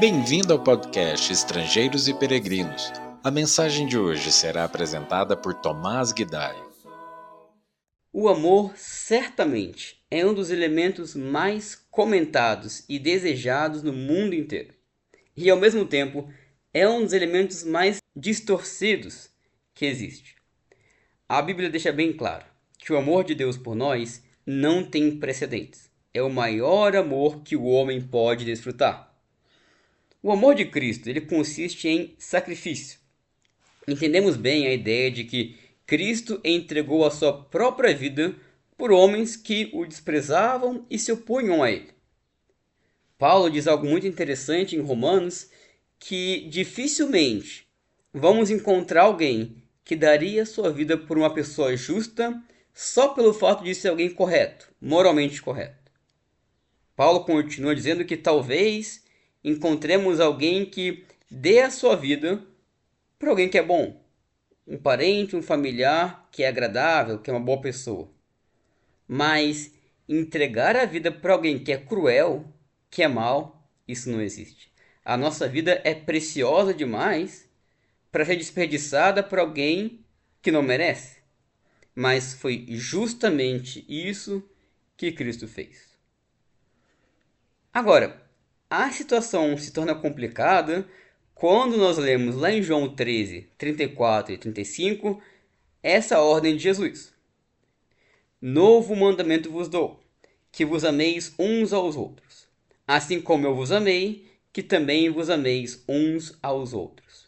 Bem-vindo ao podcast Estrangeiros e Peregrinos. A mensagem de hoje será apresentada por Tomás Guidai. O amor certamente é um dos elementos mais comentados e desejados no mundo inteiro. E ao mesmo tempo é um dos elementos mais distorcidos que existe. A Bíblia deixa bem claro que o amor de Deus por nós não tem precedentes. É o maior amor que o homem pode desfrutar. O amor de Cristo ele consiste em sacrifício. Entendemos bem a ideia de que Cristo entregou a sua própria vida por homens que o desprezavam e se opunham a ele. Paulo diz algo muito interessante em Romanos que dificilmente vamos encontrar alguém que daria sua vida por uma pessoa justa só pelo fato de ser alguém correto, moralmente correto. Paulo continua dizendo que talvez encontremos alguém que dê a sua vida para alguém que é bom, um parente, um familiar que é agradável, que é uma boa pessoa. Mas entregar a vida para alguém que é cruel, que é mal, isso não existe. A nossa vida é preciosa demais para ser desperdiçada por alguém que não merece. Mas foi justamente isso que Cristo fez. Agora, a situação se torna complicada quando nós lemos lá em João 13, 34 e 35 essa ordem de Jesus. Novo mandamento vos dou, que vos ameis uns aos outros, assim como eu vos amei, que também vos ameis uns aos outros.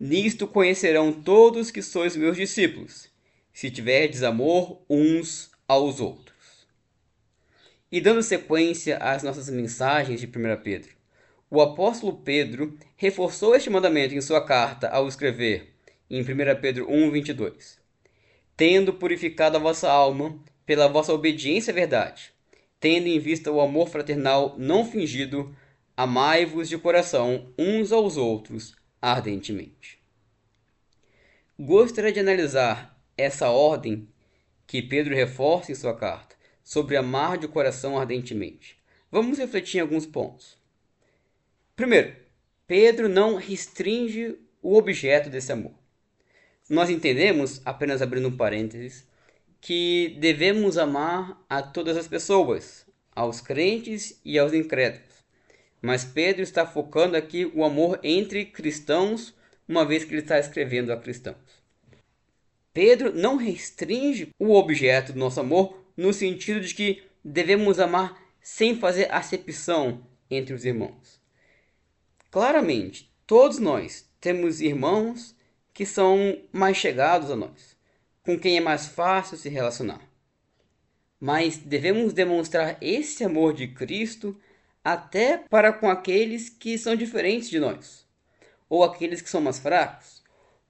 Nisto conhecerão todos que sois meus discípulos, se tiverdes amor uns aos outros. E dando sequência às nossas mensagens de 1 Pedro, o apóstolo Pedro reforçou este mandamento em sua carta ao escrever em 1 Pedro 1:22. Tendo purificado a vossa alma pela vossa obediência à verdade, tendo em vista o amor fraternal não fingido, amai-vos de coração uns aos outros ardentemente. Gostaria de analisar essa ordem que Pedro reforça em sua carta sobre amar de coração ardentemente. Vamos refletir em alguns pontos. Primeiro, Pedro não restringe o objeto desse amor. Nós entendemos, apenas abrindo um parênteses, que devemos amar a todas as pessoas, aos crentes e aos incrédulos. Mas Pedro está focando aqui o amor entre cristãos, uma vez que ele está escrevendo a cristãos. Pedro não restringe o objeto do nosso amor no sentido de que devemos amar sem fazer acepção entre os irmãos. Claramente, todos nós temos irmãos que são mais chegados a nós, com quem é mais fácil se relacionar. Mas devemos demonstrar esse amor de Cristo até para com aqueles que são diferentes de nós, ou aqueles que são mais fracos,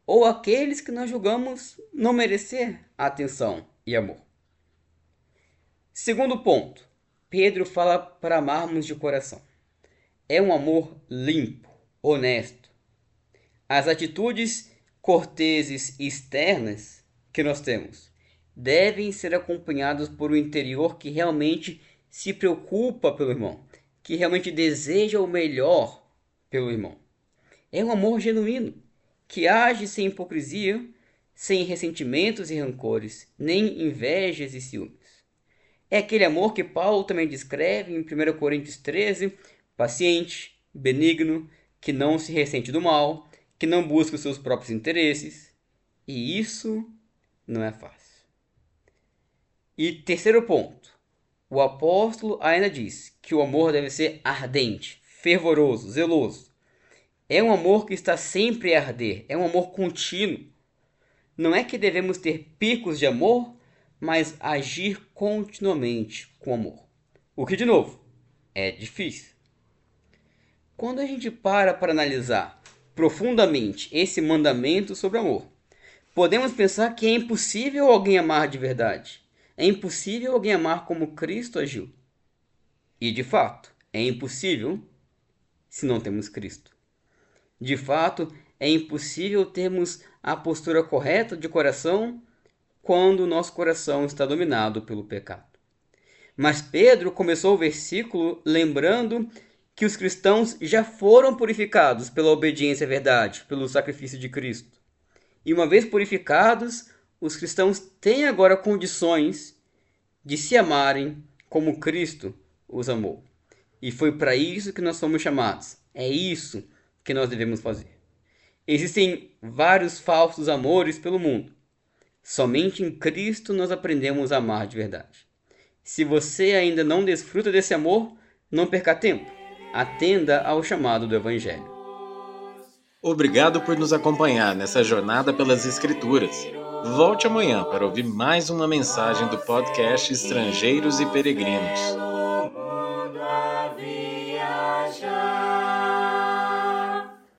ou aqueles que nós julgamos não merecer atenção e amor. Segundo ponto, Pedro fala para amarmos de coração. É um amor limpo, honesto. As atitudes corteses externas que nós temos devem ser acompanhadas por um interior que realmente se preocupa pelo irmão, que realmente deseja o melhor pelo irmão. É um amor genuíno, que age sem hipocrisia, sem ressentimentos e rancores, nem invejas e ciúmes. É aquele amor que Paulo também descreve em 1 Coríntios 13, paciente, benigno, que não se ressente do mal, que não busca os seus próprios interesses. E isso não é fácil. E terceiro ponto, o apóstolo ainda diz que o amor deve ser ardente, fervoroso, zeloso. É um amor que está sempre a arder, é um amor contínuo. Não é que devemos ter picos de amor mas agir continuamente com amor. O que, de novo, é difícil. Quando a gente para para analisar profundamente esse mandamento sobre amor, podemos pensar que é impossível alguém amar de verdade. É impossível alguém amar como Cristo agiu. E de fato, é impossível se não temos Cristo. De fato, é impossível termos a postura correta de coração quando o nosso coração está dominado pelo pecado. Mas Pedro começou o versículo lembrando que os cristãos já foram purificados pela obediência à verdade, pelo sacrifício de Cristo. E uma vez purificados, os cristãos têm agora condições de se amarem como Cristo os amou. E foi para isso que nós fomos chamados. É isso que nós devemos fazer. Existem vários falsos amores pelo mundo. Somente em Cristo nós aprendemos a amar de verdade. Se você ainda não desfruta desse amor, não perca tempo. Atenda ao chamado do Evangelho. Obrigado por nos acompanhar nessa jornada pelas Escrituras. Volte amanhã para ouvir mais uma mensagem do podcast Estrangeiros e Peregrinos.